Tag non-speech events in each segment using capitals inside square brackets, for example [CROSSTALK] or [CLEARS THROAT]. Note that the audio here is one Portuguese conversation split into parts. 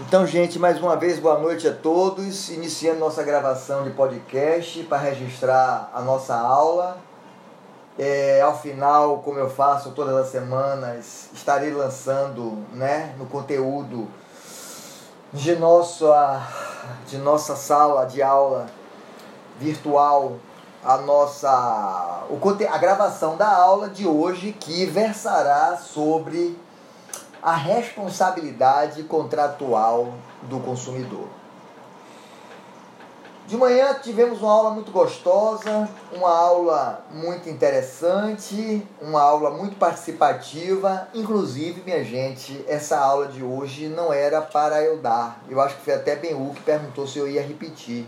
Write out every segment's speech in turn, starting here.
Então, gente, mais uma vez, boa noite a todos. Iniciando nossa gravação de podcast para registrar a nossa aula. É, ao final, como eu faço todas as semanas, estarei lançando né, no conteúdo de nossa, de nossa sala de aula virtual a nossa o, a gravação da aula de hoje que versará sobre a responsabilidade contratual do consumidor. De manhã tivemos uma aula muito gostosa, uma aula muito interessante, uma aula muito participativa. Inclusive, minha gente, essa aula de hoje não era para eu dar. Eu acho que foi até Ben que perguntou se eu ia repetir.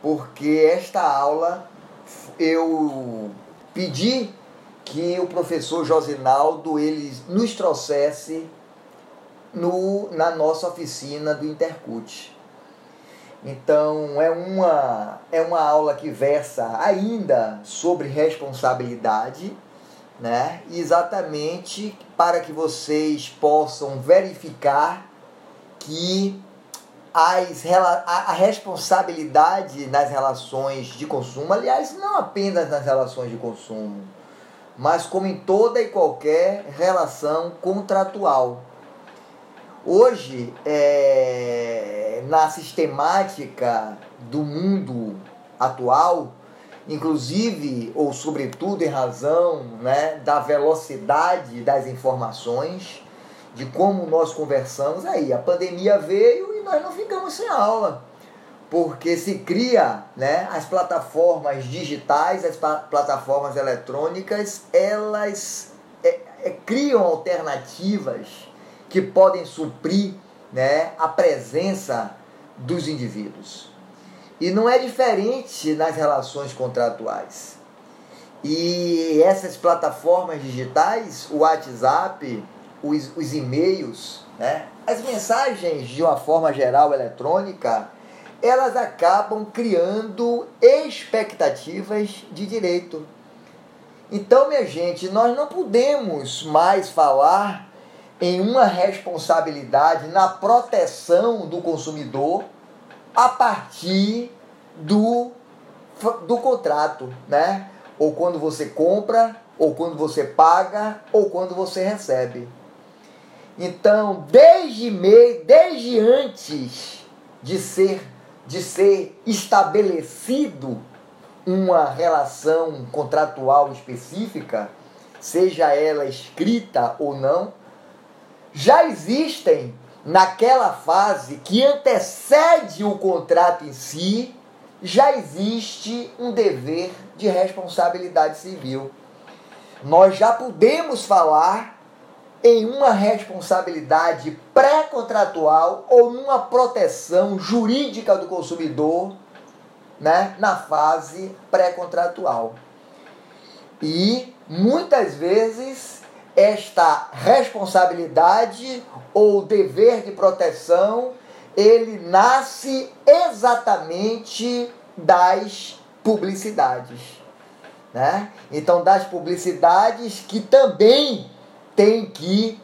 Porque esta aula eu pedi que o professor Josinaldo ele nos trouxesse no, na nossa oficina do Intercut. Então é uma, é uma aula que versa ainda sobre responsabilidade, né? exatamente para que vocês possam verificar que as, a, a responsabilidade nas relações de consumo, aliás, não apenas nas relações de consumo, mas como em toda e qualquer relação contratual. Hoje, é, na sistemática do mundo atual, inclusive ou sobretudo em razão né, da velocidade das informações, de como nós conversamos, aí a pandemia veio e nós não ficamos sem aula porque se cria né, as plataformas digitais, as plataformas eletrônicas, elas é, é, criam alternativas que podem suprir né, a presença dos indivíduos. E não é diferente nas relações contratuais. E essas plataformas digitais, o WhatsApp, os, os e-mails, né, as mensagens de uma forma geral eletrônica, elas acabam criando expectativas de direito. Então, minha gente, nós não podemos mais falar em uma responsabilidade na proteção do consumidor a partir do, do contrato, né? Ou quando você compra, ou quando você paga, ou quando você recebe. Então, desde, me, desde antes de ser de ser estabelecido uma relação contratual específica, seja ela escrita ou não, já existem naquela fase que antecede o contrato em si, já existe um dever de responsabilidade civil. Nós já podemos falar em uma responsabilidade pré-contratual ou numa proteção jurídica do consumidor né, na fase pré-contratual. E muitas vezes esta responsabilidade ou dever de proteção ele nasce exatamente das publicidades. Né? Então, das publicidades que também tem que,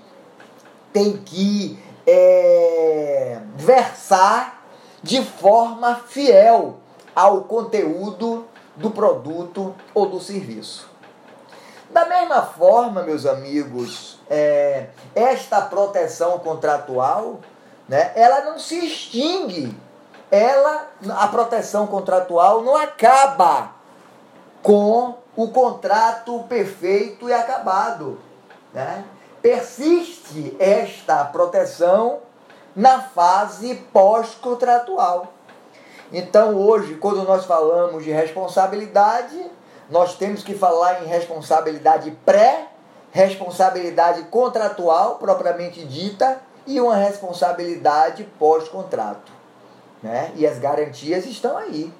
tem que é, versar de forma fiel ao conteúdo do produto ou do serviço. Da mesma forma, meus amigos, é, esta proteção contratual, né, ela não se extingue. Ela, a proteção contratual não acaba com o contrato perfeito e acabado. Né? Persiste esta proteção na fase pós-contratual. Então, hoje, quando nós falamos de responsabilidade, nós temos que falar em responsabilidade pré, responsabilidade contratual propriamente dita e uma responsabilidade pós-contrato. Né? E as garantias estão aí.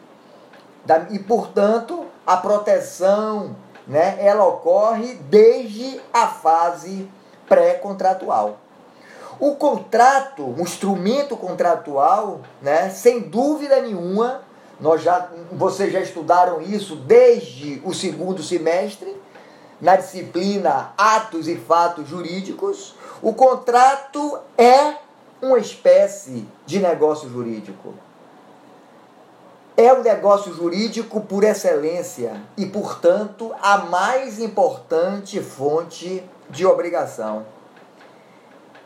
E, portanto, a proteção né, ela ocorre desde a fase pré-contratual. O contrato, o instrumento contratual, né, sem dúvida nenhuma, nós já, vocês já estudaram isso desde o segundo semestre, na disciplina Atos e Fatos Jurídicos. O contrato é uma espécie de negócio jurídico. É o negócio jurídico por excelência e, portanto, a mais importante fonte de obrigação.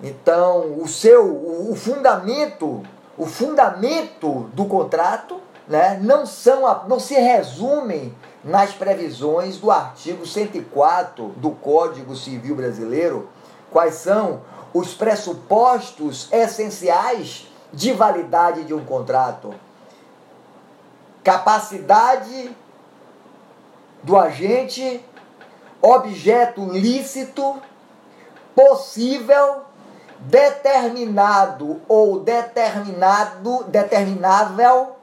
Então, o seu o fundamento, o fundamento do contrato, né, não são não se resumem nas previsões do artigo 104 do Código Civil Brasileiro, quais são os pressupostos essenciais de validade de um contrato. Capacidade do agente, objeto lícito, possível, determinado ou determinado, determinável,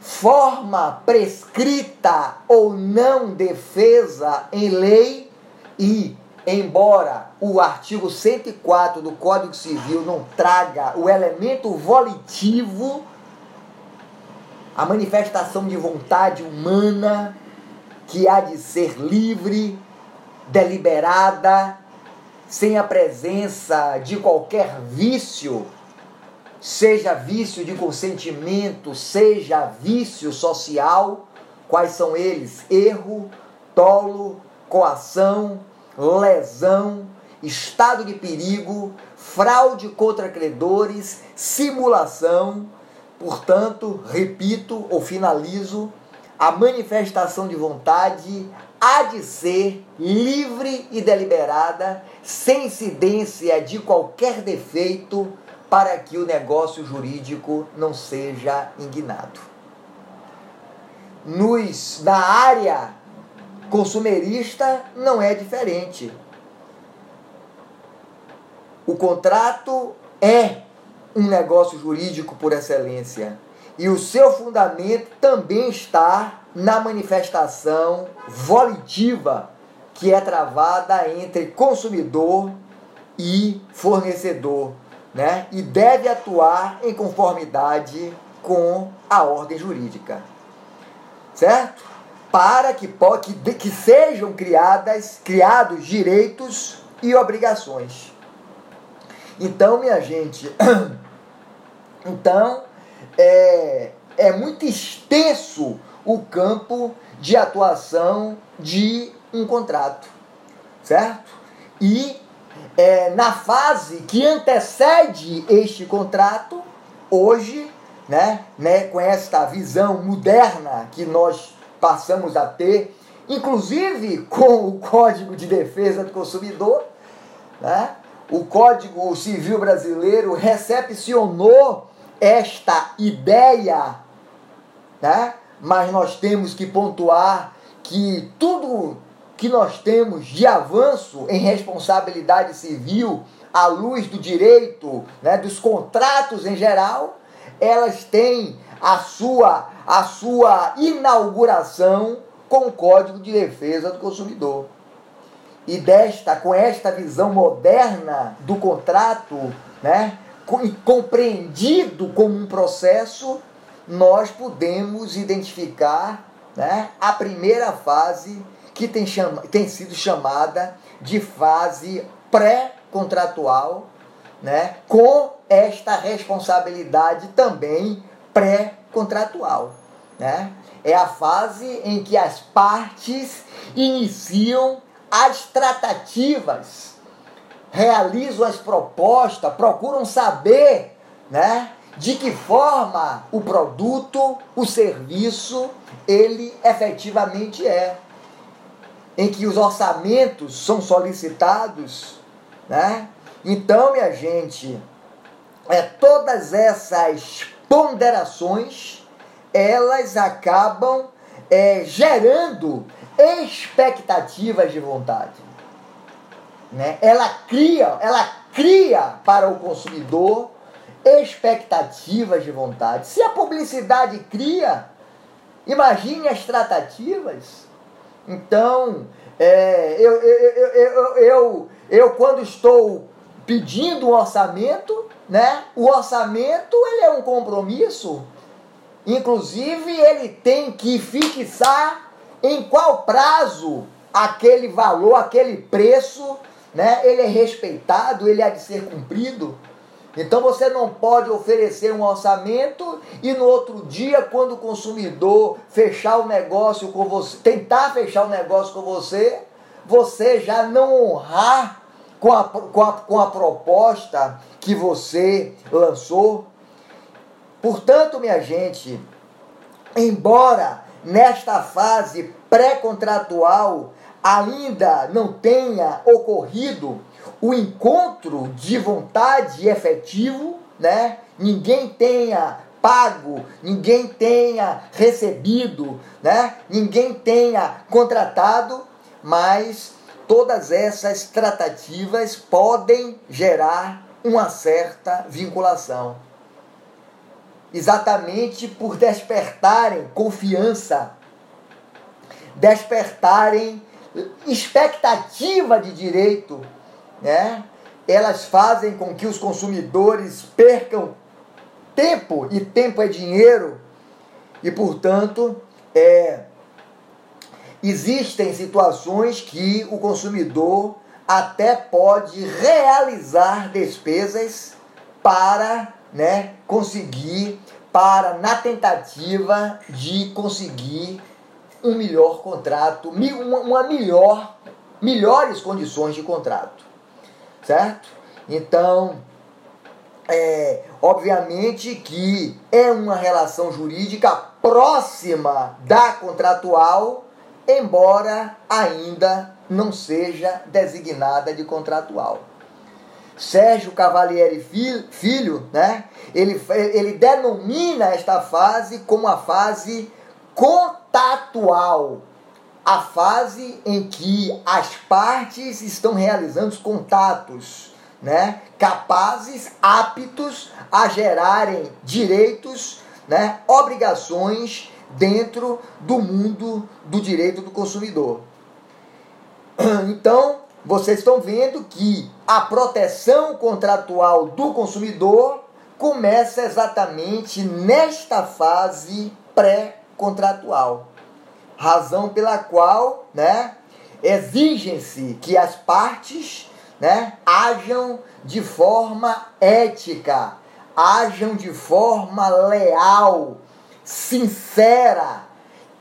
forma prescrita ou não defesa em lei e embora o artigo 104 do Código Civil não traga o elemento volitivo, a manifestação de vontade humana que há de ser livre, deliberada, sem a presença de qualquer vício, seja vício de consentimento, seja vício social, quais são eles? Erro, tolo, coação, lesão, estado de perigo, fraude contra credores, simulação. Portanto, repito ou finalizo, a manifestação de vontade há de ser livre e deliberada, sem incidência de qualquer defeito, para que o negócio jurídico não seja indignado. Nos, na área consumerista não é diferente. O contrato é um negócio jurídico por excelência. E o seu fundamento também está na manifestação volitiva que é travada entre consumidor e fornecedor, né? E deve atuar em conformidade com a ordem jurídica. Certo? para que, que, que sejam criadas, criados direitos e obrigações. Então, minha gente, [CLEARS THROAT] então é, é muito extenso o campo de atuação de um contrato, certo? E é, na fase que antecede este contrato, hoje, né, né, com esta visão moderna que nós passamos a ter, inclusive com o Código de Defesa do Consumidor, né? O Código Civil Brasileiro recepcionou esta ideia, né? mas nós temos que pontuar que tudo que nós temos de avanço em responsabilidade civil, à luz do direito, né, dos contratos em geral, elas têm a sua, a sua inauguração com o Código de Defesa do Consumidor. E desta, com esta visão moderna do contrato, né, compreendido como um processo, nós podemos identificar né, a primeira fase que tem, chama, tem sido chamada de fase pré-contratual, né, com esta responsabilidade também pré-contratual. Né? É a fase em que as partes iniciam as tratativas, realizam as propostas, procuram saber né, de que forma o produto, o serviço, ele efetivamente é. Em que os orçamentos são solicitados, né? Então, minha gente, é, todas essas ponderações, elas acabam é, gerando expectativas de vontade. Né? Ela cria, ela cria para o consumidor expectativas de vontade. Se a publicidade cria, imagine as tratativas. Então, é, eu, eu, eu, eu, eu, quando estou pedindo um orçamento, né? O orçamento ele é um compromisso. Inclusive, ele tem que fixar em qual prazo aquele valor, aquele preço, né? Ele é respeitado, ele há de ser cumprido. Então você não pode oferecer um orçamento e no outro dia, quando o consumidor fechar o negócio com você, tentar fechar o negócio com você, você já não honrar com a, com a, com a proposta que você lançou. Portanto, minha gente, embora nesta fase pré-contratual ainda não tenha ocorrido o encontro de vontade efetivo, né? Ninguém tenha pago, ninguém tenha recebido, né? Ninguém tenha contratado, mas todas essas tratativas podem gerar uma certa vinculação. Exatamente por despertarem confiança, despertarem expectativa de direito, né? Elas fazem com que os consumidores percam tempo e tempo é dinheiro e, portanto, é, existem situações que o consumidor até pode realizar despesas para né, conseguir, para na tentativa de conseguir um melhor contrato, uma melhor, melhores condições de contrato, certo? Então, é, obviamente que é uma relação jurídica próxima da contratual, embora ainda não seja designada de contratual. Sérgio Cavalieri Filho, né, ele, ele denomina esta fase como a fase contatual, a fase em que as partes estão realizando os contatos, né, capazes, aptos a gerarem direitos, né, obrigações dentro do mundo do direito do consumidor. [CLEARS THROAT] Então, vocês estão vendo que a proteção contratual do consumidor começa exatamente nesta fase pré-contratual. Razão pela qual, né, exigem-se que as partes, né, hajam de forma ética, hajam de forma leal, sincera,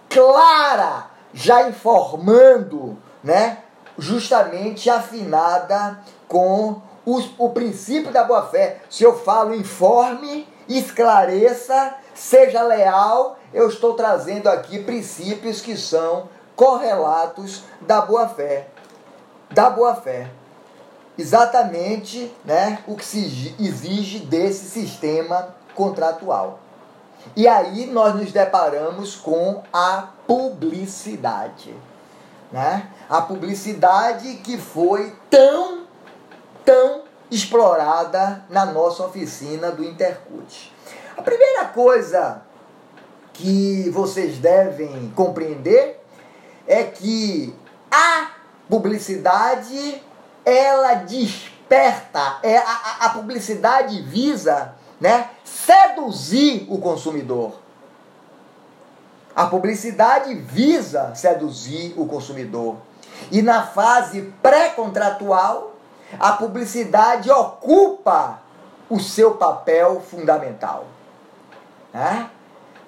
clara, já informando, né, justamente afinada com os, o princípio da boa-fé. Se eu falo informe, esclareça, seja leal, eu estou trazendo aqui princípios que são correlatos da boa-fé. Da boa-fé. Exatamente né, o que se exige desse sistema contratual. E aí nós nos deparamos com a publicidade. Né? A publicidade que foi tão, tão explorada na nossa oficina do Intercut. A primeira coisa que vocês devem compreender é que a publicidade ela desperta, é, a, a publicidade visa né, seduzir o consumidor. A publicidade visa seduzir o consumidor. E na fase pré-contratual, a publicidade ocupa o seu papel fundamental. Né?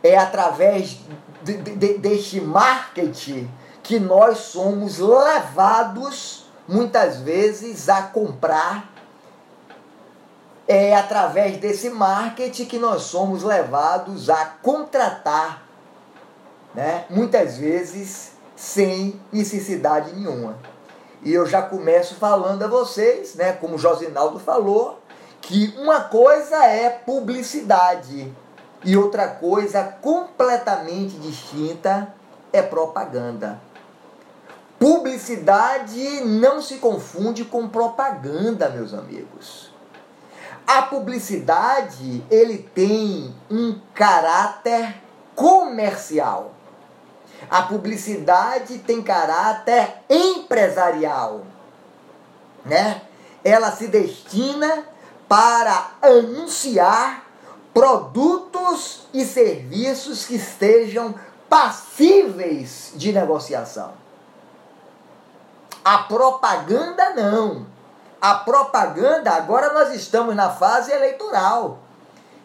É através de, de, deste marketing que nós somos levados, muitas vezes, a comprar. É através desse marketing que nós somos levados a contratar né? muitas vezes sem necessidade nenhuma. E eu já começo falando a vocês, né, como o Josinaldo falou, que uma coisa é publicidade e outra coisa completamente distinta é propaganda. Publicidade não se confunde com propaganda, meus amigos. A publicidade, ele tem um caráter comercial. A publicidade tem caráter empresarial, né? Ela se destina para anunciar produtos e serviços que estejam passíveis de negociação. A propaganda não. a propaganda, agora nós estamos na fase eleitoral.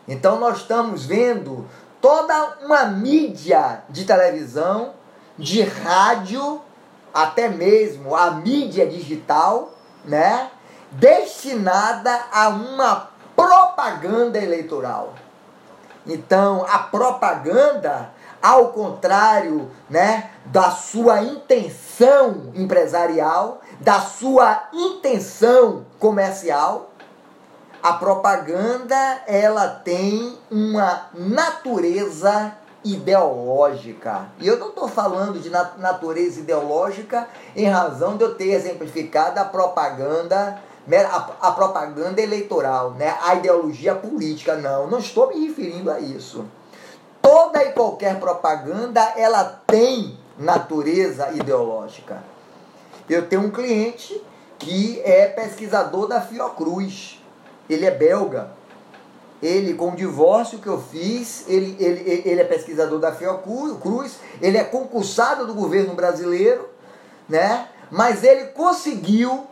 Então nós estamos vendo toda uma mídia de televisão, de rádio, até mesmo a mídia digital, né? Destinada a uma propaganda eleitoral. Então, a propaganda, ao contrário, né, da sua intenção empresarial, da sua intenção comercial, a propaganda ela tem uma natureza ideológica. E eu não estou falando de natureza ideológica em razão de eu ter exemplificado a propaganda a, a propaganda eleitoral, né? a ideologia política. Não, não estou me referindo a isso. Toda e qualquer propaganda ela tem natureza ideológica. Eu tenho um cliente que é pesquisador da Fiocruz. Ele é belga. Ele, com o divórcio que eu fiz, ele, ele, ele é pesquisador da Fiocruz, ele é concursado do governo brasileiro, né? Mas ele conseguiu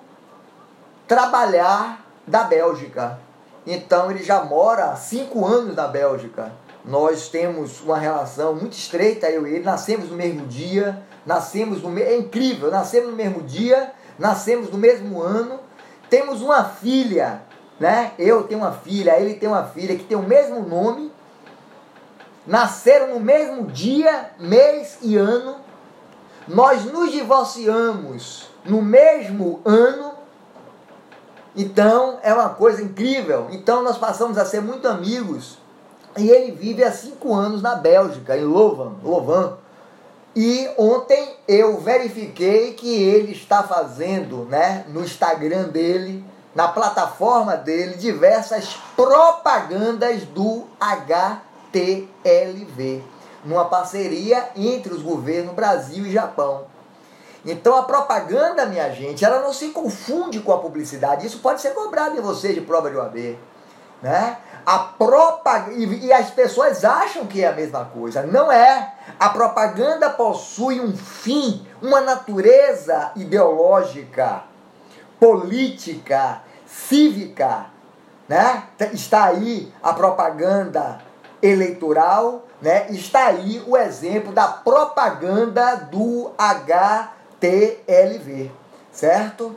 trabalhar da Bélgica. Então ele já mora há cinco anos na Bélgica. Nós temos uma relação muito estreita, eu e ele. Nascemos no mesmo dia, nascemos no é incrível, nascemos no mesmo dia, nascemos no mesmo ano. Temos uma filha, né? Eu tenho uma filha, ele tem uma filha que tem o mesmo nome. Nasceram no mesmo dia, mês e ano. Nós nos divorciamos no mesmo ano então é uma coisa incrível. Então nós passamos a ser muito amigos. E ele vive há cinco anos na Bélgica, em Louvain. Louvain. E ontem eu verifiquei que ele está fazendo né, no Instagram dele, na plataforma dele, diversas propagandas do HTLV, numa parceria entre os governos Brasil e Japão. Então a propaganda, minha gente, ela não se confunde com a publicidade. Isso pode ser cobrado em você de prova de OAB. Né? A propaganda, e, e as pessoas acham que é a mesma coisa. Não é. A propaganda possui um fim, uma natureza ideológica, política, cívica. Né? Está aí a propaganda eleitoral, né? está aí o exemplo da propaganda do H TLV, certo?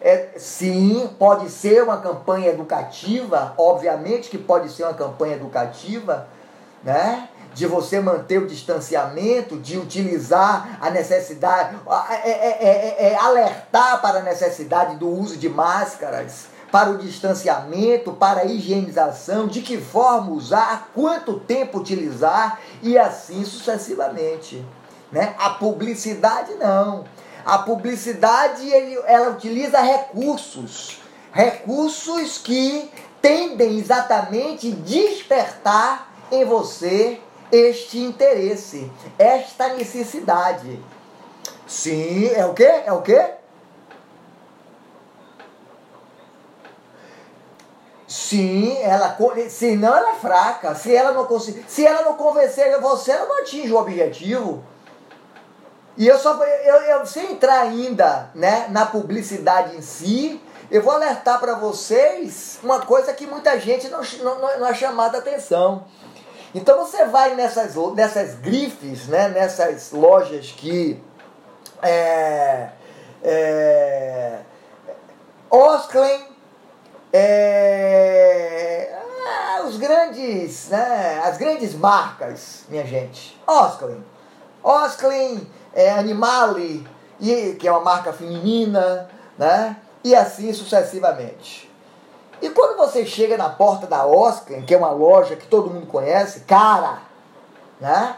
É, sim, pode ser uma campanha educativa, obviamente que pode ser uma campanha educativa, né? De você manter o distanciamento, de utilizar a necessidade, é, é, é, alertar para a necessidade do uso de máscaras, para o distanciamento, para a higienização, de que forma usar, quanto tempo utilizar e assim sucessivamente. Né? A publicidade não. A publicidade ele, ela utiliza recursos, recursos que tendem exatamente despertar em você este interesse, esta necessidade. Sim, é o quê? É o quê? Sim, ela se não ela é fraca. Se ela não conseguir, se ela não convencer você, ela não atinge o objetivo. E eu só eu, eu sem entrar ainda né, na publicidade em si, eu vou alertar para vocês uma coisa que muita gente não, não, não é chamada atenção. Então você vai nessas, nessas grifes, né, nessas lojas que é, é, Osklen, é, ah, os grandes, né, as grandes marcas, minha gente. Osklen, Osklen, é, Animale, e, que é uma marca feminina, né? E assim sucessivamente. E quando você chega na porta da Oscar, que é uma loja que todo mundo conhece, cara, né?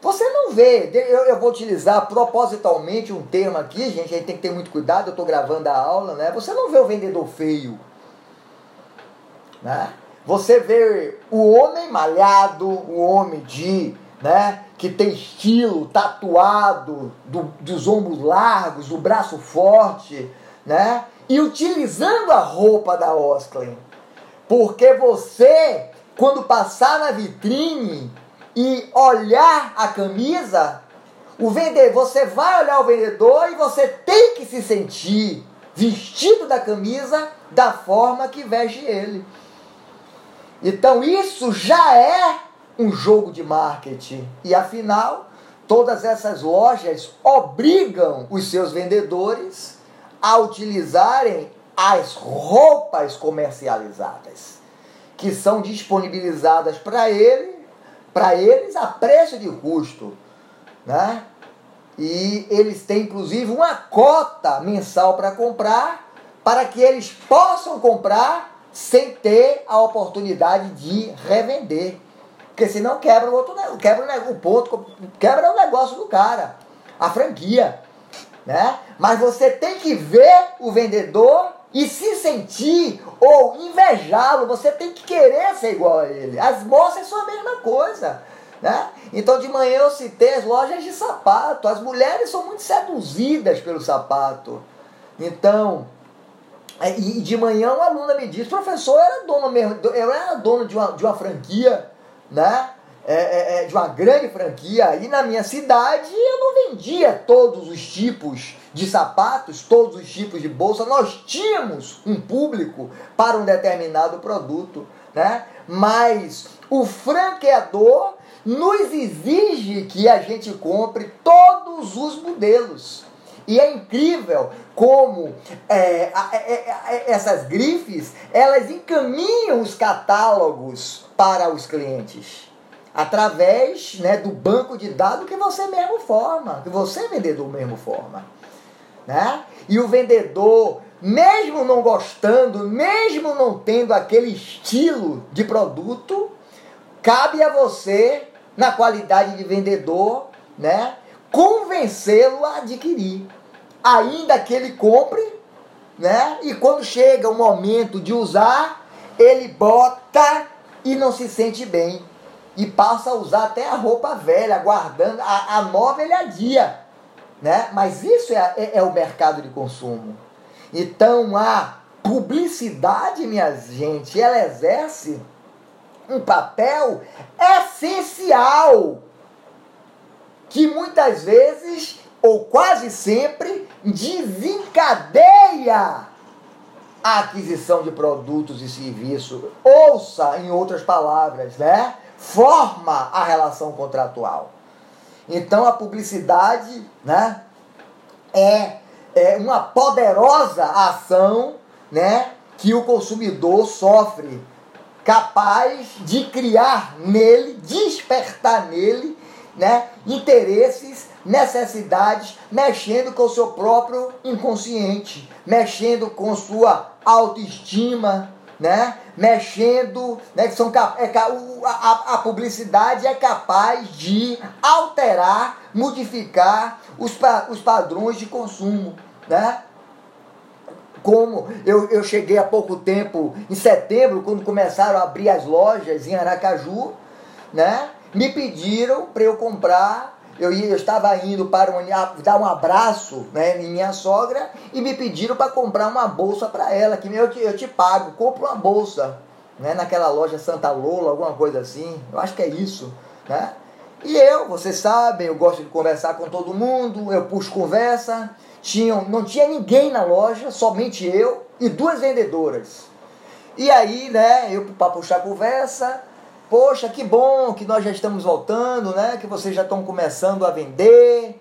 Você não vê, eu, eu vou utilizar propositalmente um termo aqui, gente, a gente tem que ter muito cuidado, eu estou gravando a aula, né? Você não vê o vendedor feio, né? Você vê o homem malhado, o homem de né? Que tem estilo, tatuado, do, dos ombros largos, do braço forte, né? E utilizando a roupa da Osklen. Porque você, quando passar na vitrine e olhar a camisa, o vendedor, você vai olhar o vendedor e você tem que se sentir vestido da camisa da forma que veste ele. Então isso já é um jogo de marketing. E afinal, todas essas lojas obrigam os seus vendedores a utilizarem as roupas comercializadas, que são disponibilizadas para ele, para eles a preço de custo, né? E eles têm inclusive uma cota mensal para comprar, para que eles possam comprar sem ter a oportunidade de revender. Porque senão quebra o outro quebra o ponto, quebra o negócio do cara, a franquia. Né? Mas você tem que ver o vendedor e se sentir ou invejá-lo, você tem que querer ser igual a ele. As moças são a mesma coisa. Né? Então de manhã eu citei as lojas de sapato. As mulheres são muito seduzidas pelo sapato. Então, é, e de manhã uma aluna me disse, professor, eu era dona mesmo, eu era dona de uma, de uma franquia, né? É, é, é, de uma grande franquia, e na minha cidade eu não vendia todos os tipos de sapatos, todos os tipos de bolsa, nós tínhamos um público para um determinado produto, né? Mas o franqueador nos exige que a gente compre todos os modelos. E é incrível como é, é, é, essas grifes elas encaminham os catálogos para os clientes através né, do banco de dados que você mesmo forma, que você vendedor mesmo forma, né? E o vendedor, mesmo não gostando, mesmo não tendo aquele estilo de produto, cabe a você na qualidade de vendedor, né? Convencê-lo a adquirir. Ainda que ele compre, né? E quando chega o momento de usar, ele bota e não se sente bem. E passa a usar até a roupa velha, guardando a, a nova ele adia. Né? Mas isso é, é, é o mercado de consumo. Então a publicidade, minha gente, ela exerce um papel essencial que muitas vezes ou quase sempre desencadeia a aquisição de produtos e serviços. Ouça, em outras palavras, né? Forma a relação contratual. Então a publicidade, né, é, é uma poderosa ação, né, que o consumidor sofre capaz de criar nele, despertar nele, né, interesses, necessidades, mexendo com o seu próprio inconsciente, mexendo com sua autoestima, né, mexendo, né, que são é, a, a publicidade é capaz de alterar, modificar os, os padrões de consumo, né? como eu, eu cheguei há pouco tempo, em setembro, quando começaram a abrir as lojas em Aracaju, né? Me pediram para eu comprar. Eu, ia, eu estava indo para um, dar um abraço né, em minha sogra e me pediram para comprar uma bolsa para ela, que eu te, eu te pago, compro uma bolsa, né, naquela loja Santa Lola, alguma coisa assim. Eu acho que é isso, né? E eu, vocês sabem, eu gosto de conversar com todo mundo, eu puxo conversa. Tinham, não tinha ninguém na loja, somente eu e duas vendedoras. E aí, né, eu para puxar conversa, poxa, que bom que nós já estamos voltando, né? Que vocês já estão começando a vender.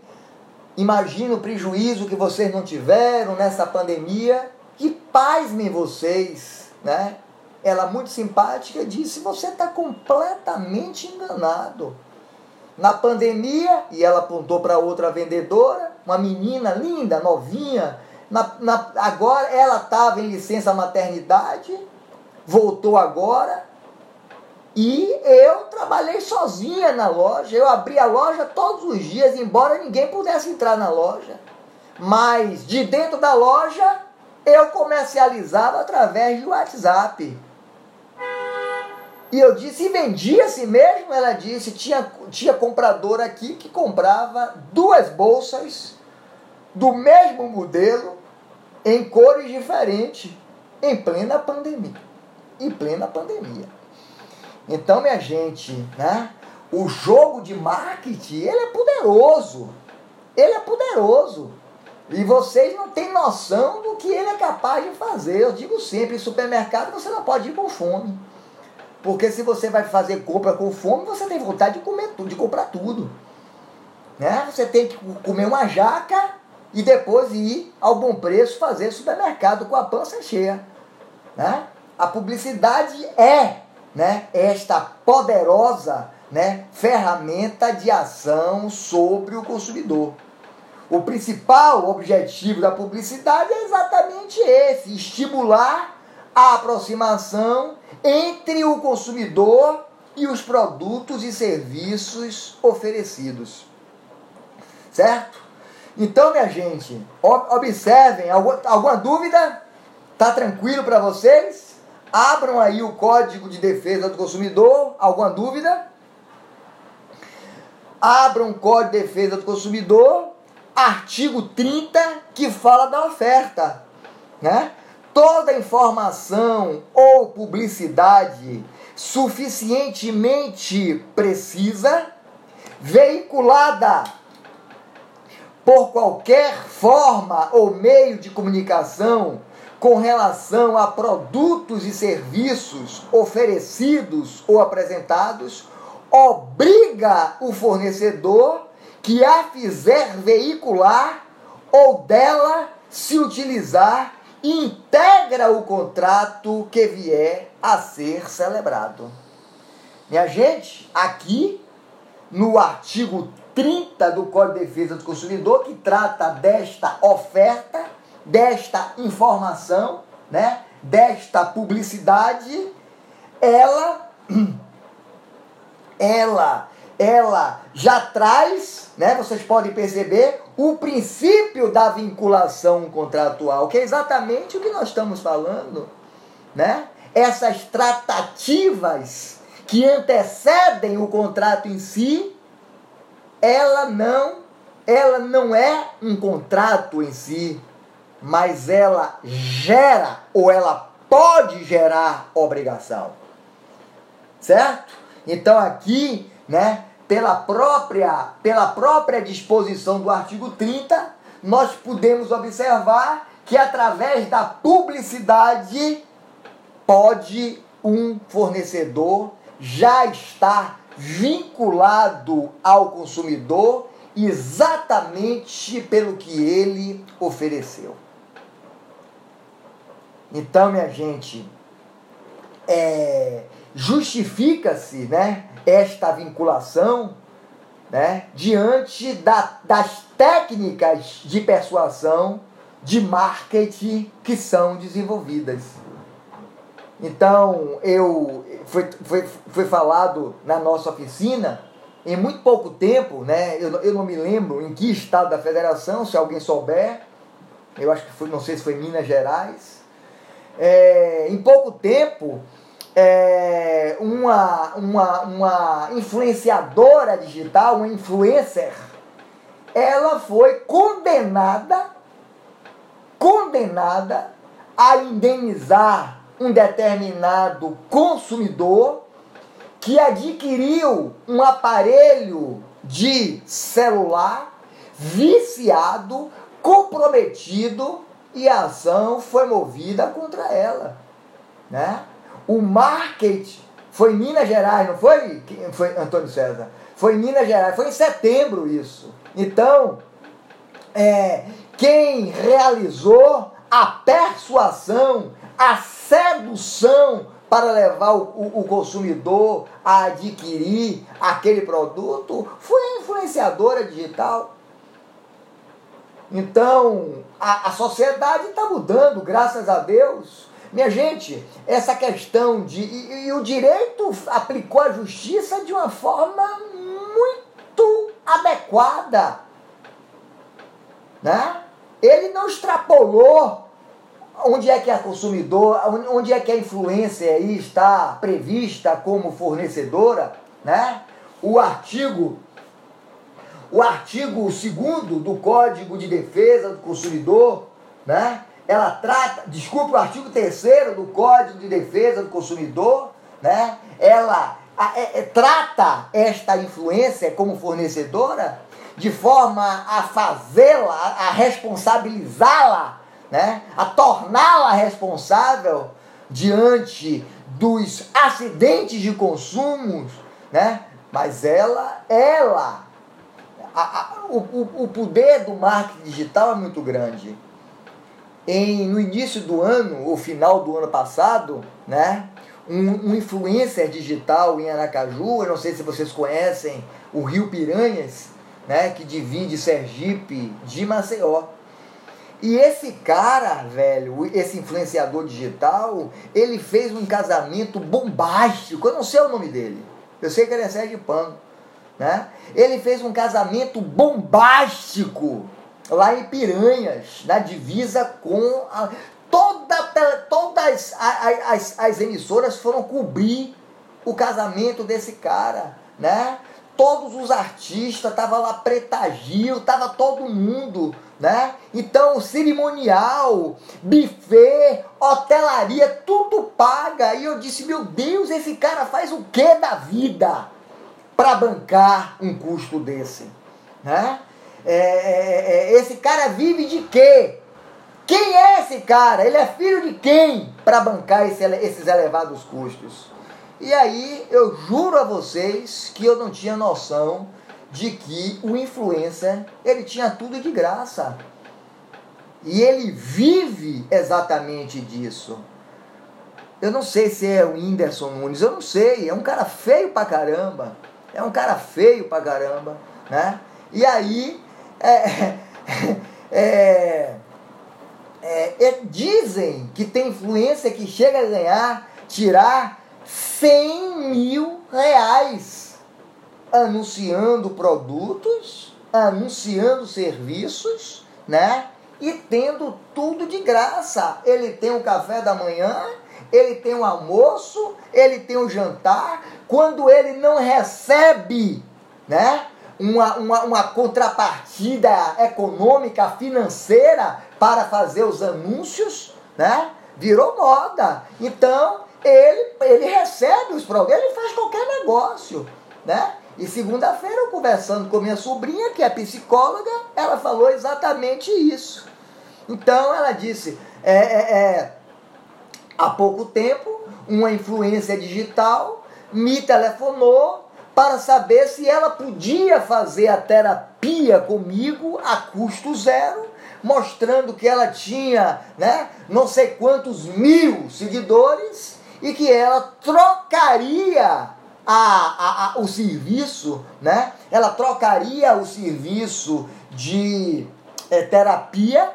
Imagina o prejuízo que vocês não tiveram nessa pandemia. Que paz-me vocês, né? Ela muito simpática disse: "Você está completamente enganado" na pandemia, e ela apontou para outra vendedora, uma menina linda, novinha, na, na, agora ela estava em licença maternidade, voltou agora, e eu trabalhei sozinha na loja, eu abri a loja todos os dias, embora ninguém pudesse entrar na loja. Mas de dentro da loja, eu comercializava através do WhatsApp. E eu disse, e vendia-se mesmo? Ela disse, tinha, tinha comprador aqui que comprava duas bolsas do mesmo modelo, em cores diferentes, em plena pandemia. Em plena pandemia. Então, minha gente, né? O jogo de marketing, ele é poderoso. Ele é poderoso. E vocês não têm noção do que ele é capaz de fazer. Eu digo sempre, em supermercado você não pode ir com fome. Porque se você vai fazer compra com fome, você tem vontade de comer tudo, de comprar tudo. Né? Você tem que comer uma jaca e depois ir ao bom preço fazer supermercado com a pança cheia. Né? A publicidade é né, esta poderosa né, ferramenta de ação sobre o consumidor. O principal objetivo da publicidade é exatamente esse: estimular a aproximação entre o consumidor e os produtos e serviços oferecidos. Certo? Então, minha gente, observem, alguma dúvida? Tá tranquilo para vocês? Abram aí o Código de Defesa do Consumidor. Alguma dúvida? Abram o Código de Defesa do Consumidor, artigo 30, que fala da oferta, né? Toda informação ou publicidade suficientemente precisa, veiculada por qualquer forma ou meio de comunicação com relação a produtos e serviços oferecidos ou apresentados, obriga o fornecedor que a fizer veicular ou dela se utilizar integra o contrato que vier a ser celebrado. Minha gente, aqui no artigo 30 do Código de Defesa do Consumidor, que trata desta oferta, desta informação, né, desta publicidade, ela [CLEARS THROAT] ela ela já traz, né, vocês podem perceber, o princípio da vinculação contratual, que é exatamente o que nós estamos falando, né? Essas tratativas que antecedem o contrato em si, ela não, ela não é um contrato em si, mas ela gera ou ela pode gerar obrigação. Certo? Então aqui, né, pela própria, pela própria disposição do artigo 30, nós podemos observar que através da publicidade pode um fornecedor já estar vinculado ao consumidor exatamente pelo que ele ofereceu. Então, minha gente, é, justifica-se, né, esta vinculação né, diante da, das técnicas de persuasão, de marketing que são desenvolvidas. Então, eu foi, foi, foi falado na nossa oficina, em muito pouco tempo, né, eu, eu não me lembro em que estado da federação, se alguém souber, eu acho que foi, não sei se foi Minas Gerais, é, em pouco tempo, é, uma, uma, uma influenciadora digital, uma influencer, ela foi condenada, condenada a indenizar um determinado consumidor que adquiriu um aparelho de celular viciado, comprometido e a ação foi movida contra ela, né? O marketing foi em Minas Gerais, não foi? Foi Antônio César. Foi em Minas Gerais, foi em setembro isso. Então, é, quem realizou a persuasão, a sedução para levar o, o, o, consumidor a adquirir aquele produto foi a influenciadora digital. Então, a, a sociedade está mudando, graças a Deus. Minha gente, essa questão de. E, e, o direito aplicou a justiça de uma forma muito adequada. Né? Ele não extrapolou onde é que a consumidor, onde é que a influência aí está prevista como fornecedora, né? O artigo o artigo 2 do Código de Defesa do Consumidor, né? ela trata, desculpe, o artigo 3 do Código de Defesa do Consumidor, né? ela é, é, trata esta influência como fornecedora de forma a fazê-la, a responsabilizá-la, né? a torná-la responsável diante dos acidentes de consumo, né? mas ela, ela, a, a, o, o poder do marketing digital é muito grande. Em, no início do ano, ou final do ano passado, né? um, um influencer digital em Aracaju, eu não sei se vocês conhecem o Rio Piranhas, né, que divide Sergipe de Maceió. E esse cara, velho, esse influenciador digital, ele fez um casamento bombástico. Eu não sei o nome dele. Eu sei que ele é Sérgio Pano. Né? Ele fez um casamento bombástico lá em Piranhas, na divisa com a, toda, todas as, as, as emissoras foram cobrir o casamento desse cara, né? Todos os artistas, tava lá Preta Gil, tava todo mundo, né? Então, cerimonial, buffet, hotelaria, tudo paga. E eu disse, meu Deus, esse cara faz o que da vida para bancar um custo desse, né? É, é, é, esse cara vive de quê? Quem é esse cara? Ele é filho de quem para bancar esse, esses elevados custos? E aí eu juro a vocês que eu não tinha noção de que o influencer ele tinha tudo de graça. E ele vive exatamente disso. Eu não sei se é o Whindersson Nunes, eu não sei. É um cara feio pra caramba. É um cara feio pra caramba, né? E aí, é, [LAUGHS] é, é, é, dizem que tem influência que chega a ganhar, tirar 100 mil reais anunciando produtos, anunciando serviços, né? E tendo tudo de graça. Ele tem o café da manhã, ele tem o almoço, ele tem o jantar. Quando ele não recebe, né? Uma, uma, uma contrapartida econômica, financeira para fazer os anúncios, né? Virou moda. Então, ele, ele recebe os programas, ele faz qualquer negócio, né? E segunda-feira, conversando com minha sobrinha, que é psicóloga, ela falou exatamente isso. Então, ela disse, é, é, é há pouco tempo, uma influência digital me telefonou para saber se ela podia fazer a terapia comigo a custo zero mostrando que ela tinha, né, não sei quantos mil seguidores e que ela trocaria a, a, a, o serviço, né? Ela trocaria o serviço de é, terapia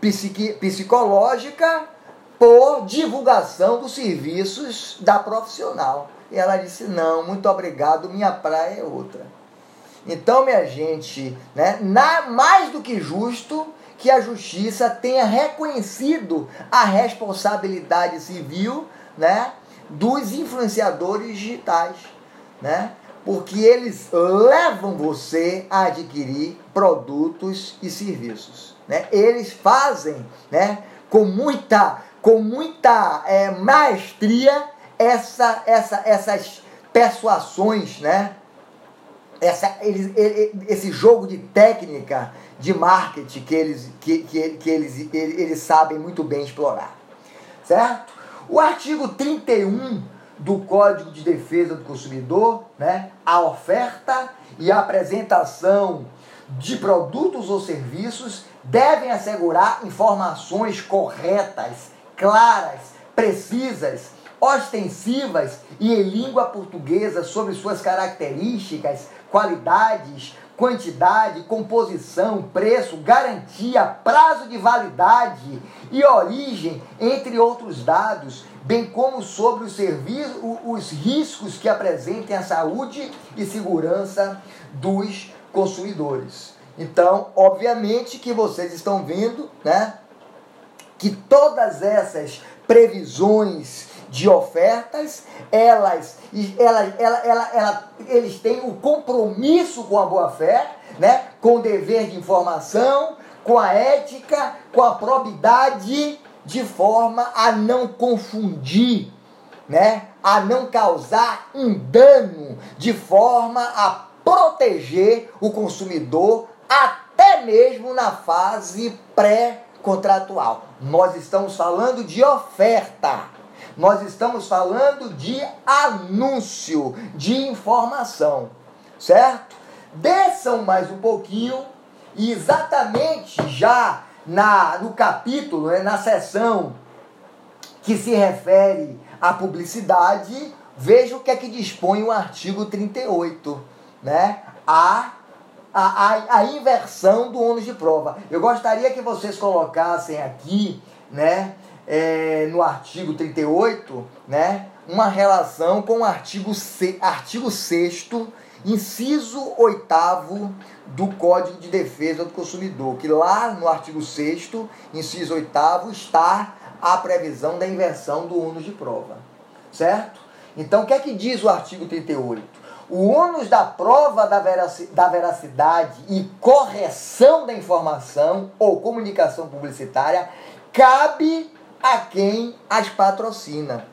psiqui, psicológica por divulgação dos serviços da profissional. E ela disse: Não, muito obrigado, minha praia é outra. Então, minha gente, né, na, mais do que justo que a justiça tenha reconhecido a responsabilidade civil né, dos influenciadores digitais, né? Porque eles levam você a adquirir produtos e serviços, né? Eles fazem, né, com muita, com muita é, maestria essa, essa, essas persuasões, né? Essa, eles, esse jogo de técnica de marketing que eles, que, que, que eles, eles sabem muito bem explorar. Certo? O artigo 31 do Código de Defesa do Consumidor, né, a oferta e a apresentação de produtos ou serviços devem assegurar informações corretas, claras, precisas, ostensivas e em língua portuguesa sobre suas características, qualidades, quantidade, composição, preço, garantia, prazo de validade e origem, entre outros dados, bem como sobre os, serviços, os riscos que apresentem a saúde e segurança dos consumidores. Então, obviamente que vocês estão vendo, né, que todas essas previsões de ofertas, elas, elas, ela, ela, ela, eles têm o compromisso com a boa-fé, né? com o dever de informação, com a ética, com a probidade, de forma a não confundir, né? a não causar um dano, de forma a proteger o consumidor até mesmo na fase pré-contratual. Nós estamos falando de oferta. Nós estamos falando de anúncio, de informação, certo? Desçam mais um pouquinho e exatamente já na, no capítulo, né, na seção que se refere à publicidade, veja o que é que dispõe o artigo 38, né? A, a, a, a inversão do ônus de prova. Eu gostaria que vocês colocassem aqui, né, é, no artigo 38, né, uma relação com o artigo, C, artigo 6 inciso 8 do Código de Defesa do Consumidor, que lá no artigo 6 inciso 8 está a previsão da inversão do ônus de prova. Certo? Então, o que é que diz o artigo 38? O ônus da prova da veracidade e correção da informação ou comunicação publicitária cabe a quem as patrocina.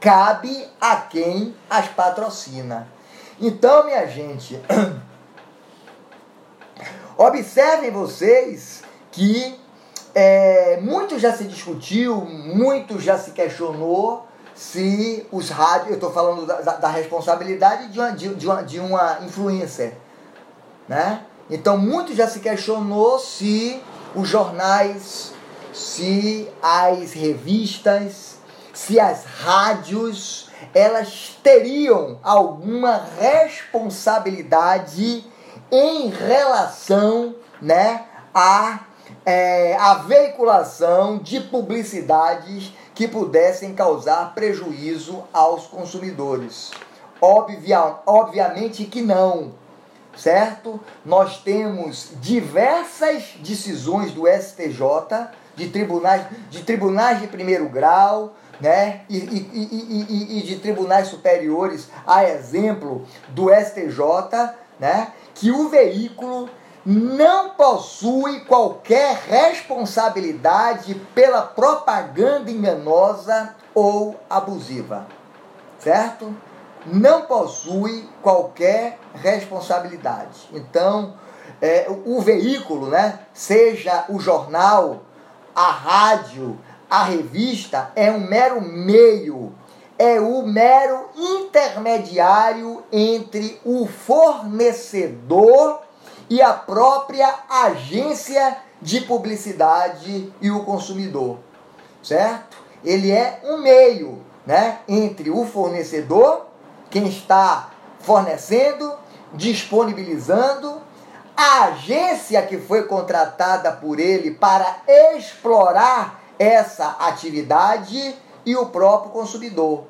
Cabe a quem as patrocina. Então, minha gente, [CLEARS THROAT] observem vocês que é, muito já se discutiu, muito já se questionou se os rádios, eu estou falando da, da, responsabilidade de uma, de, uma, de uma influencer, né? Então, muito já se questionou se os jornais, se as revistas, se as rádios, elas teriam alguma responsabilidade em relação, né, a é, a veiculação de publicidades que pudessem causar prejuízo aos consumidores. Obvia, obviamente que não, certo? Nós temos diversas decisões do STJ, de tribunais de, tribunais de primeiro grau, né? E, e, e, e, de tribunais superiores, a exemplo do STJ, né? que o veículo não possui qualquer responsabilidade pela propaganda enganosa ou abusiva. Certo? Não possui qualquer responsabilidade. Então, é, o veículo, né, seja o jornal, a rádio, a revista, é um mero meio, é o mero intermediário entre o fornecedor e a própria agência de publicidade e o consumidor, certo? Ele é um meio, né, entre o fornecedor, quem está fornecendo, disponibilizando, a agência que foi contratada por ele para explorar essa atividade e o próprio consumidor.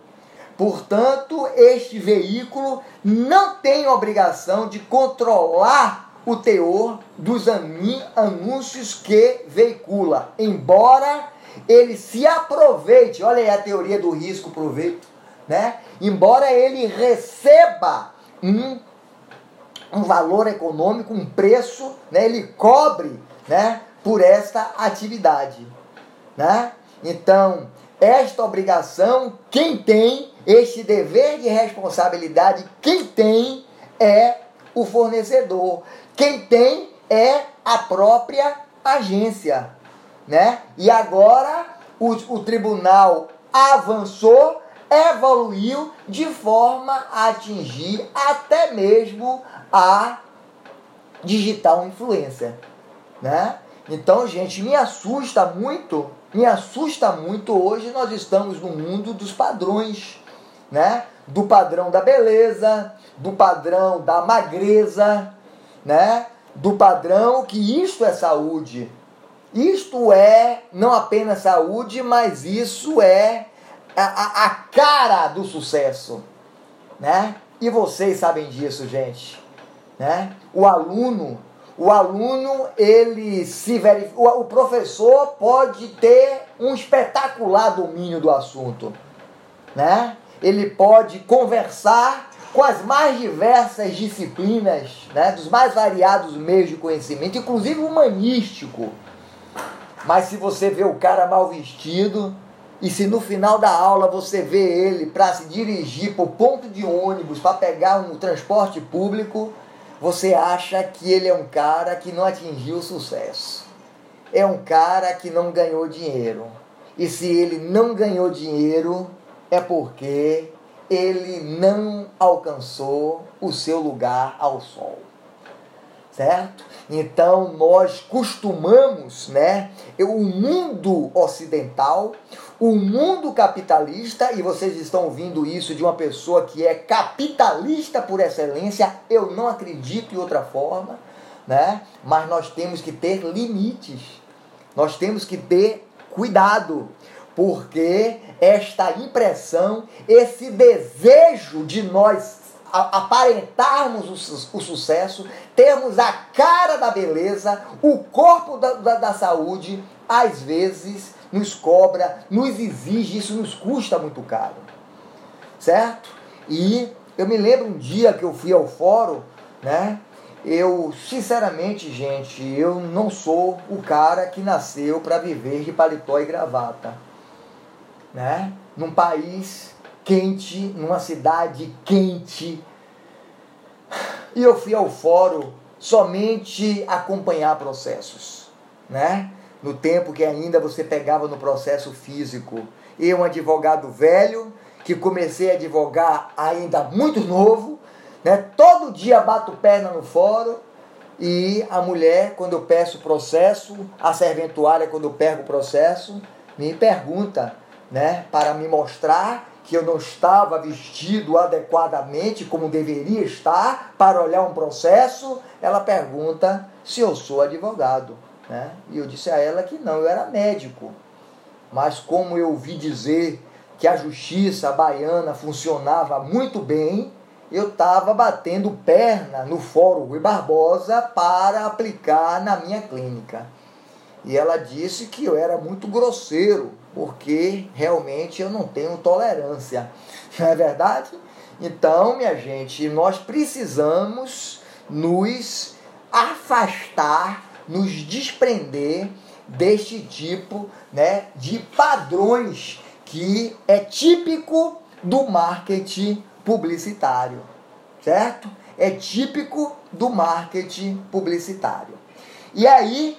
Portanto, este veículo não tem obrigação de controlar o teor dos anúncios que veicula, embora ele se aproveite, olha aí a teoria do risco proveito, né? Embora ele receba um, um valor econômico, um preço, né? Ele cobre, né? Por esta atividade, né? Então, esta obrigação, quem tem este dever de responsabilidade, quem tem é o fornecedor. Quem tem é a própria agência, né? E agora o, o tribunal avançou, evoluiu de forma a atingir até mesmo a digital influência, né? Então, gente, me assusta muito, me assusta muito hoje nós estamos no mundo dos padrões, né? Do padrão da beleza, do padrão da magreza, né? Do padrão que isto é saúde. Isto é não apenas saúde, mas isso é a, a, cara do sucesso, né? E vocês sabem disso, gente, né? O aluno, o aluno, ele se verifica, o, o professor pode ter um espetacular domínio do assunto, né? Ele pode conversar com as mais diversas disciplinas, né, dos mais variados meios de conhecimento, inclusive humanístico. Mas se você vê o cara mal vestido E se no final da aula você vê ele para se dirigir para o ponto de ônibus para pegar um transporte público, você acha que ele é um cara que não atingiu sucesso. É um cara que não ganhou dinheiro. E se ele não ganhou dinheiro, é porque ele não alcançou o seu lugar ao sol. Certo? Então nós costumamos, né, o mundo ocidental, o mundo capitalista, e vocês estão ouvindo isso de uma pessoa que é capitalista por excelência, eu não acredito em outra forma, né? Mas nós temos que ter limites. Nós temos que ter cuidado, porque esta impressão, esse desejo de nós aparentarmos o, o, sucesso, termos a cara da beleza, o corpo da, da, da saúde, às vezes nos cobra, nos exige, isso nos custa muito caro. Certo? E eu me lembro um dia que eu fui ao fórum, né? Eu, sinceramente, gente, eu não sou o cara que nasceu para viver de paletó e gravata, né? Num país quente, numa cidade quente. E eu fui ao fórum somente acompanhar processos, né? No tempo que ainda você pegava no processo físico. Eu, um advogado velho, que comecei a advogar ainda muito novo, né? Todo dia bato perna no fórum e a mulher, quando eu peço processo, a serventuária, quando eu pego o processo, me pergunta, né, para me mostrar que eu não estava vestido adequadamente como deveria estar para olhar um processo, ela pergunta se eu sou advogado. Né? E eu disse a ela que não, eu era médico. Mas como eu ouvi dizer que a justiça baiana funcionava muito bem, eu estava batendo perna no Fórum Rui Barbosa para aplicar na minha clínica. E ela disse que eu era muito grosseiro, porque realmente eu não tenho tolerância. [LAUGHS] Não é verdade? Então, minha gente, nós precisamos nos afastar, nos desprender deste tipo né, de padrões que é típico do marketing publicitário, certo? É típico do marketing publicitário. E aí,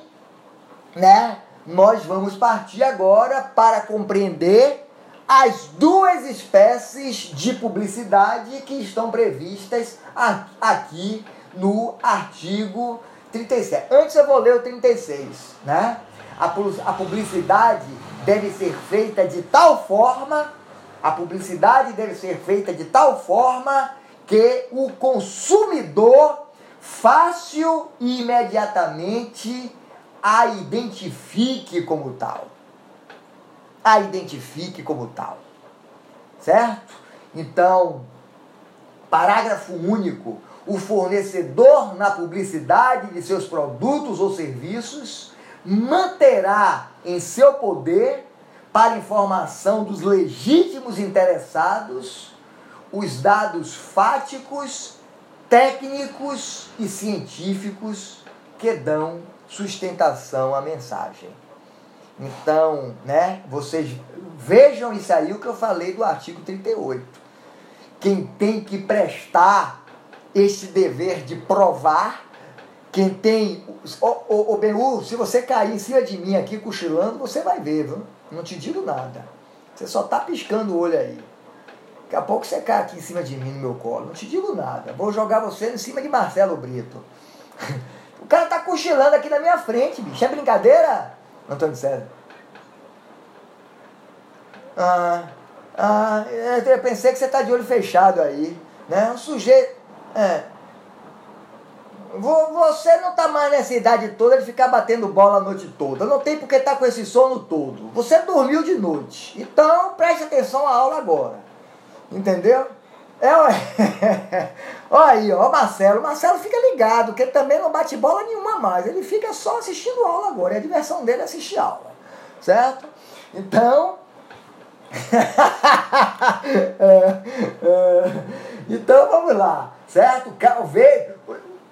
né, nós vamos partir agora para compreender as duas espécies de publicidade que estão previstas aqui no artigo 37. Antes eu vou ler o 36, né? A publicidade deve ser feita de tal forma, a publicidade deve ser feita de tal forma que o consumidor fácil e imediatamente a identifique como tal. A identifique como tal. Certo? Então, parágrafo único. O fornecedor na publicidade de seus produtos ou serviços manterá em seu poder, para informação dos legítimos interessados, os dados fáticos, técnicos e científicos que dão sustentação à mensagem. Então, né, vocês vejam isso aí o que eu falei do artigo 38. Quem tem que prestar esse dever de provar, quem tem. Ô, BU, se você cair em cima de mim aqui cochilando, você vai ver, viu? Não te digo nada. Você só tá piscando o olho aí. Daqui a pouco você cai aqui em cima de mim no meu colo. Não te digo nada. Vou jogar você em cima de Marcelo Brito. [LAUGHS] O cara tá cochilando aqui na minha frente, bicho. É brincadeira? Antônio César. Ah, ah, eu pensei que você tá de olho fechado aí. Né? Um sujeito. É. Você não tá mais nessa idade toda de ficar batendo bola a noite toda. Não tem porque tá com esse sono todo. Você dormiu de noite. Então preste atenção à aula agora. Entendeu? É, Olha [LAUGHS] aí, ó, Marcelo. Marcelo fica ligado, que ele também não bate bola nenhuma mais. Ele fica só assistindo aula agora. E a diversão dele é assistir aula. Certo? Então. [LAUGHS] é, é, então vamos lá. Certo? Vê,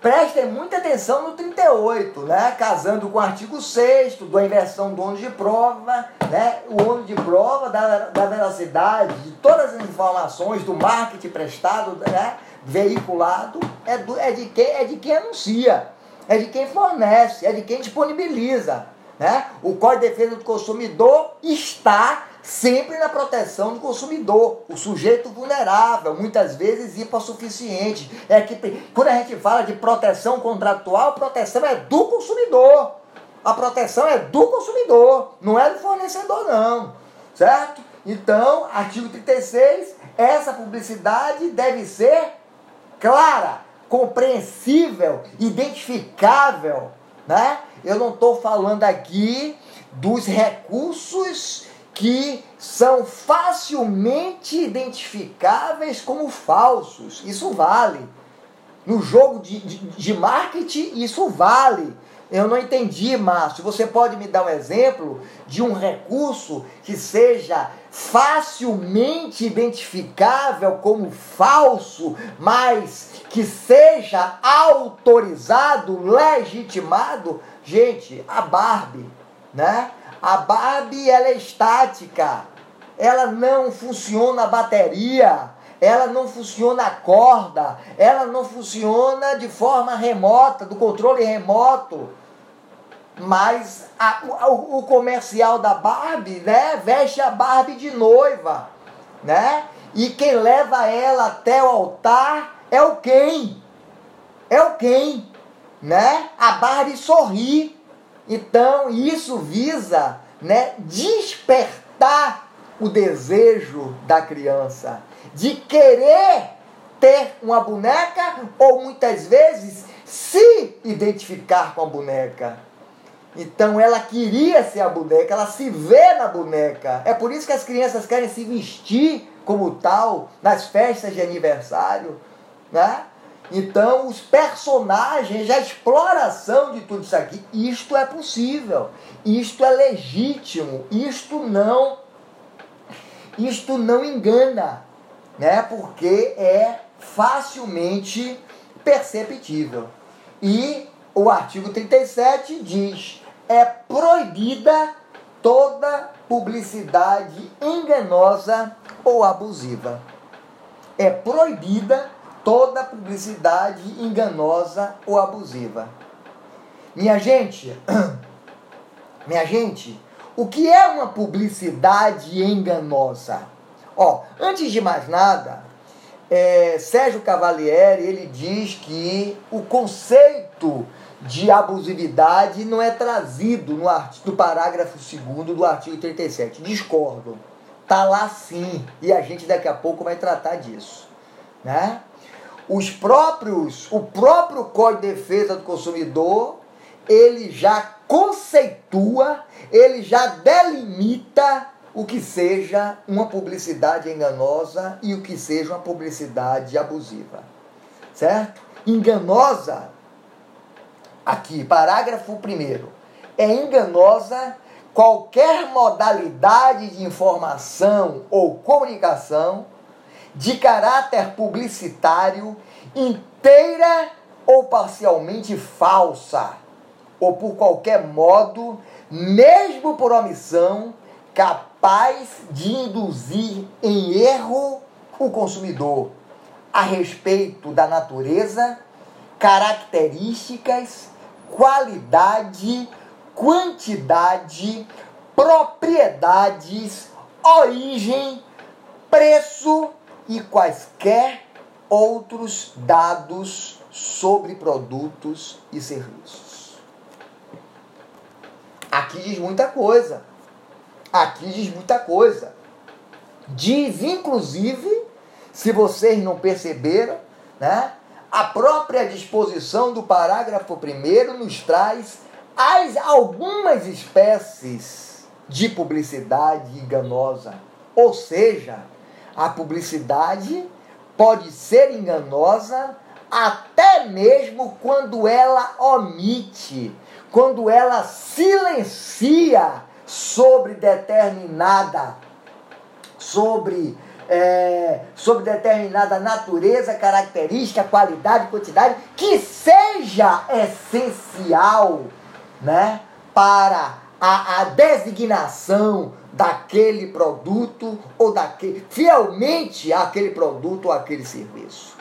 prestem muita atenção no 38, né? Casando com o artigo 6 da inversão do ônus de prova, né? O ônus de prova da, da veracidade de todas as informações do marketing prestado, né? Veiculado, é, do, é, de quem, é de quem anuncia, é de quem fornece, é de quem disponibiliza. Né? O Código de Defesa do Consumidor está sempre na proteção do consumidor, o sujeito vulnerável, muitas vezes hipossuficiente. É que quando a gente fala de proteção contratual, a proteção é do consumidor. A proteção é do consumidor, não é do fornecedor não, certo? Então, artigo 36, essa publicidade deve ser clara, compreensível, identificável, né? Eu não estou falando aqui dos recursos que são facilmente identificáveis como falsos. Isso vale. No jogo de, de, de, marketing, isso vale. Eu não entendi, Márcio. Você pode me dar um exemplo de um recurso que seja facilmente identificável como falso, mas que seja autorizado, legitimado? Gente, a Barbie, né? A Barbie ela é estática. Ela não funciona a bateria, ela não funciona a corda, ela não funciona de forma remota, do controle remoto. Mas a, o, o, comercial da Barbie, né, veste a Barbie de noiva, né? E quem leva ela até o altar é o quem? É o quem, né? A Barbie sorri então, isso visa né, despertar o desejo da criança de querer ter uma boneca ou muitas vezes se identificar com a boneca. Então ela queria ser a boneca, ela se vê na boneca. É por isso que as crianças querem se vestir como tal nas festas de aniversário, né? Então, os personagens, a exploração de tudo isso aqui, isto é possível, isto é legítimo, isto não isto não engana, né? Porque é facilmente perceptível. E o artigo 37 diz: é proibida toda publicidade enganosa ou abusiva. É proibida toda publicidade enganosa ou abusiva. Minha gente, [CLEARS THROAT] minha gente, o que é uma publicidade enganosa? Ó, antes de mais nada, é, Sérgio Cavalieri ele diz que o conceito de abusividade não é trazido no, artigo, no parágrafo 2 do artigo 37. Discordo. Tá lá sim, e a gente daqui a pouco vai tratar disso, né? Os próprios, o próprio Código de Defesa do Consumidor, ele já conceitua, ele já delimita o que seja uma publicidade enganosa e o que seja uma publicidade abusiva. Certo? Enganosa, aqui, parágrafo 1 é enganosa qualquer modalidade de informação ou comunicação de caráter publicitário inteira ou parcialmente falsa, ou por qualquer modo, mesmo por omissão, capaz de induzir em erro o consumidor a respeito da natureza, características, qualidade, quantidade, propriedades, origem, preço e quaisquer outros dados sobre produtos e serviços. Aqui diz muita coisa. Aqui diz muita coisa. Diz, inclusive, se vocês não perceberam, né? A própria disposição do parágrafo 1 nos traz as, algumas espécies de publicidade enganosa. Ou seja, a publicidade pode ser enganosa até mesmo quando ela omite, quando ela silencia sobre determinada, sobre é, sobre determinada natureza, característica, qualidade, quantidade, que seja essencial né, para a, a designação daquele produto ou daquele, fielmente aquele produto ou aquele serviço.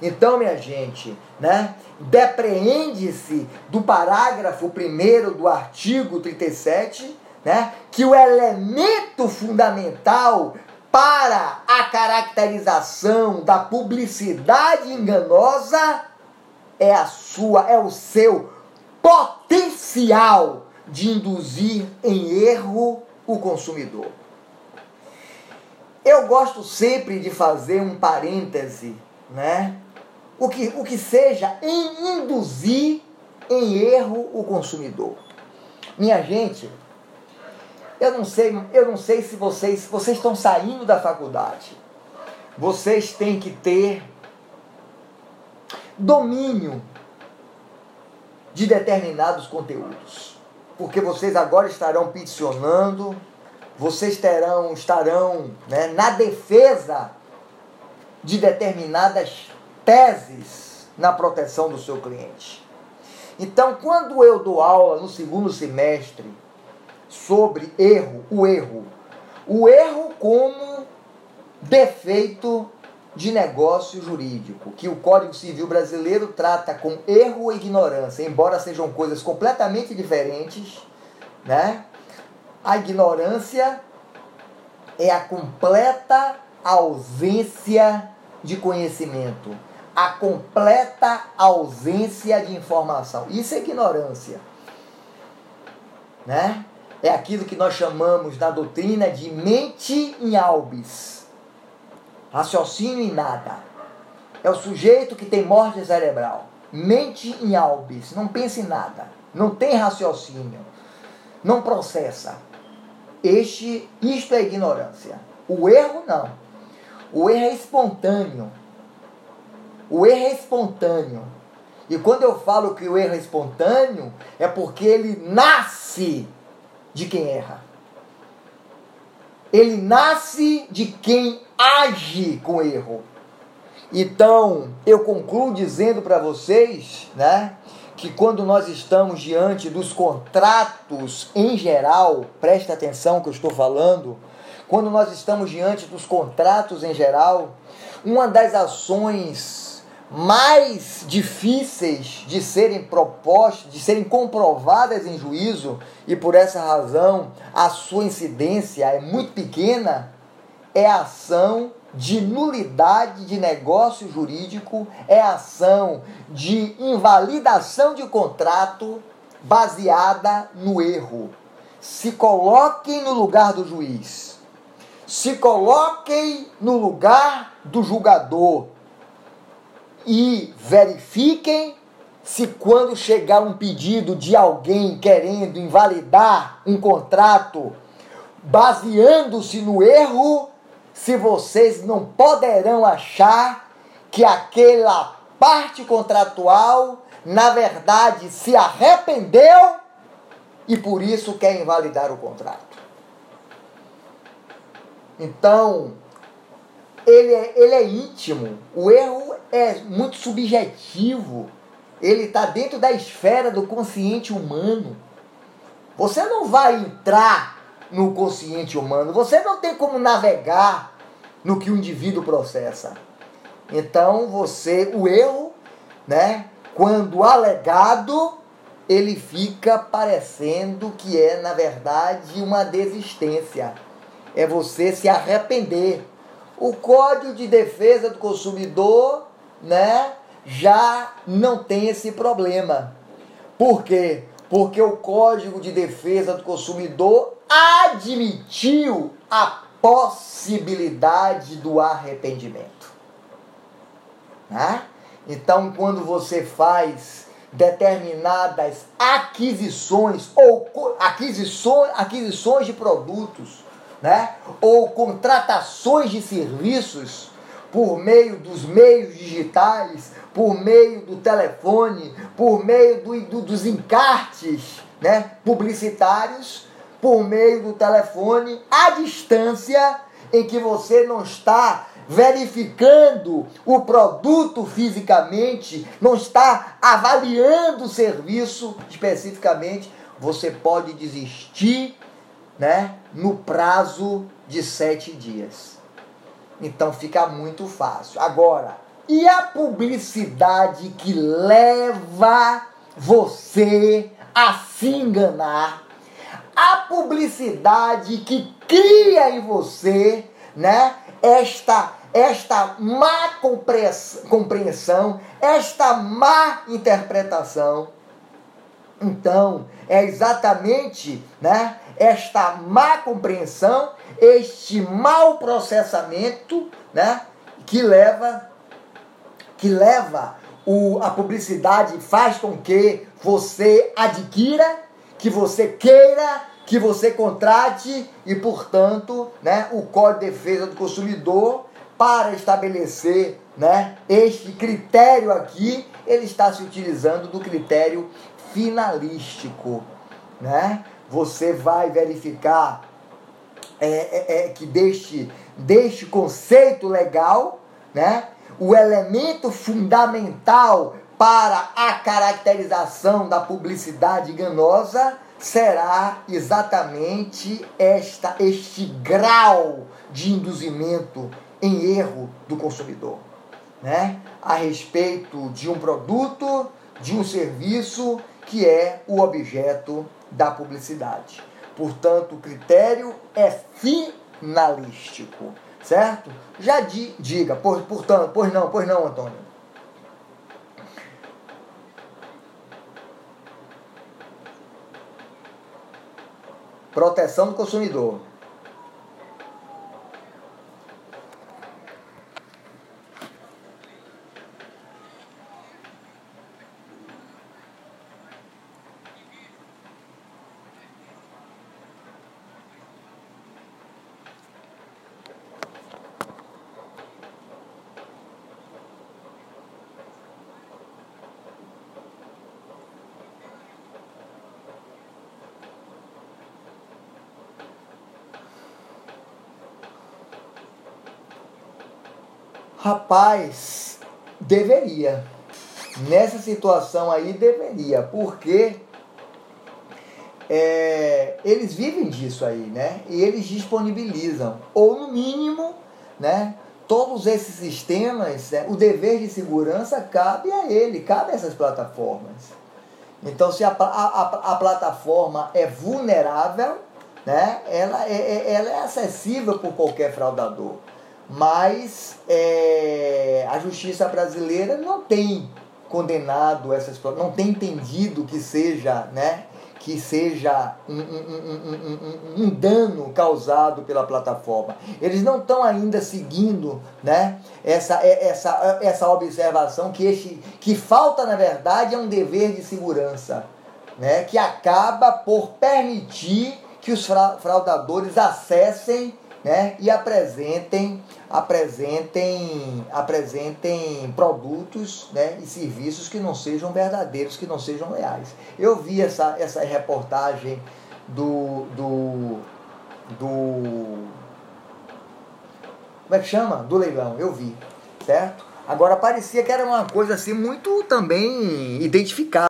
Então, minha gente, né, depreende-se do parágrafo 1 do artigo 37, né, que o elemento fundamental para a caracterização da publicidade enganosa é a sua, é o seu potencial de induzir em erro o consumidor. Eu gosto sempre de fazer um parêntese, né? O que, o que seja em induzir em erro o consumidor. Minha gente, eu não sei, eu não sei se vocês, vocês estão saindo da faculdade. Vocês têm que ter domínio de determinados conteúdos porque vocês agora estarão peticionando, vocês terão, estarão né, na defesa de determinadas teses na proteção do seu cliente. Então, quando eu dou aula no segundo semestre sobre erro, o erro, o erro como defeito de negócio jurídico, que o Código Civil brasileiro trata com erro ou ignorância, embora sejam coisas completamente diferentes, né? A ignorância é a completa ausência de conhecimento, a completa ausência de informação. Isso é ignorância. Né? É aquilo que nós chamamos na doutrina de mente em albis raciocínio em nada. É o sujeito que tem morte cerebral, mente em albis, não pensa em nada, não tem raciocínio, não processa. Este, isto é ignorância. O erro não. O erro é espontâneo. O erro é espontâneo. E quando eu falo que o erro é espontâneo, é porque ele nasce de quem erra. Ele nasce de quem age com erro. Então, eu concluo dizendo para vocês, né, que quando nós estamos diante dos contratos em geral, presta atenção que eu estou falando, quando nós estamos diante dos contratos em geral, uma das ações mais difíceis de serem propostas, de serem comprovadas em juízo, e por essa razão a sua incidência é muito pequena, é a ação de nulidade de negócio jurídico, é a ação de invalidação de contrato baseada no erro. Se coloquem no lugar do juiz. Se coloquem no lugar do julgador e verifiquem se quando chegar um pedido de alguém querendo invalidar um contrato, baseando-se no erro, se vocês não poderão achar que aquela parte contratual, na verdade, se arrependeu e por isso quer invalidar o contrato. Então, ele é, ele é íntimo. O erro é muito subjetivo. Ele está dentro da esfera do consciente humano. Você não vai entrar no consciente humano. Você não tem como navegar no que o indivíduo processa. Então você, o erro, né, quando alegado, ele fica parecendo que é na verdade uma desistência. É você se arrepender. O Código de Defesa do Consumidor, né, já não tem esse problema. Por quê? Porque o Código de Defesa do Consumidor admitiu a possibilidade do arrependimento. Né? Então, quando você faz determinadas aquisições ou aquisições, aquisições de produtos, né? ou contratações de serviços por meio dos meios digitais, por meio do telefone, por meio do, do, dos encartes né? publicitários, por meio do telefone, à distância, em que você não está verificando o produto fisicamente, não está avaliando o serviço especificamente, você pode desistir né, no prazo de sete dias. Então fica muito fácil. Agora, e a publicidade que leva você a se enganar? A publicidade que cria em você, né, esta esta má compreensão, esta má interpretação. Então, é exatamente né, esta má compreensão, este mau processamento, né, que leva que leva o, a publicidade faz com que você adquira, que você queira, que você contrate e, portanto, né, o Código de Defesa do Consumidor para estabelecer né, este critério aqui, ele está se utilizando do critério finalístico. Né? Você vai verificar é, é, é, que deste, deste conceito legal, né, o elemento fundamental para a caracterização da publicidade enganosa será exatamente esta, este grau de induzimento em erro do consumidor, né? A respeito de um produto, de um serviço que é o objeto da publicidade. Portanto, o critério é finalístico, certo? Já di, diga, por, portanto, pois não, pois não, Antônio. Proteção do consumidor. Rapaz, deveria. Nessa situação aí deveria, porque é, eles vivem disso aí, né? E eles disponibilizam, ou no mínimo, né? Todos esses sistemas, né, o dever de segurança cabe a ele, cabe a essas plataformas. Então, se a, a, a plataforma é vulnerável, né, ela, é, é ela é acessível por qualquer fraudador mas é, a justiça brasileira não tem condenado essas não tem entendido que seja, né, que seja um, um, um, um, dano causado pela plataforma. Eles não estão ainda seguindo né, essa, essa, essa observação que, este, que falta, na verdade, é um dever de segurança, né, que acaba por permitir que os fraudadores acessem né, e apresentem apresentem apresentem produtos né, e serviços que não sejam verdadeiros, que não sejam leais. Eu vi essa, essa reportagem do, do, do como é que chama? Do leilão, eu vi, certo? Agora parecia que era uma coisa assim muito também identificada.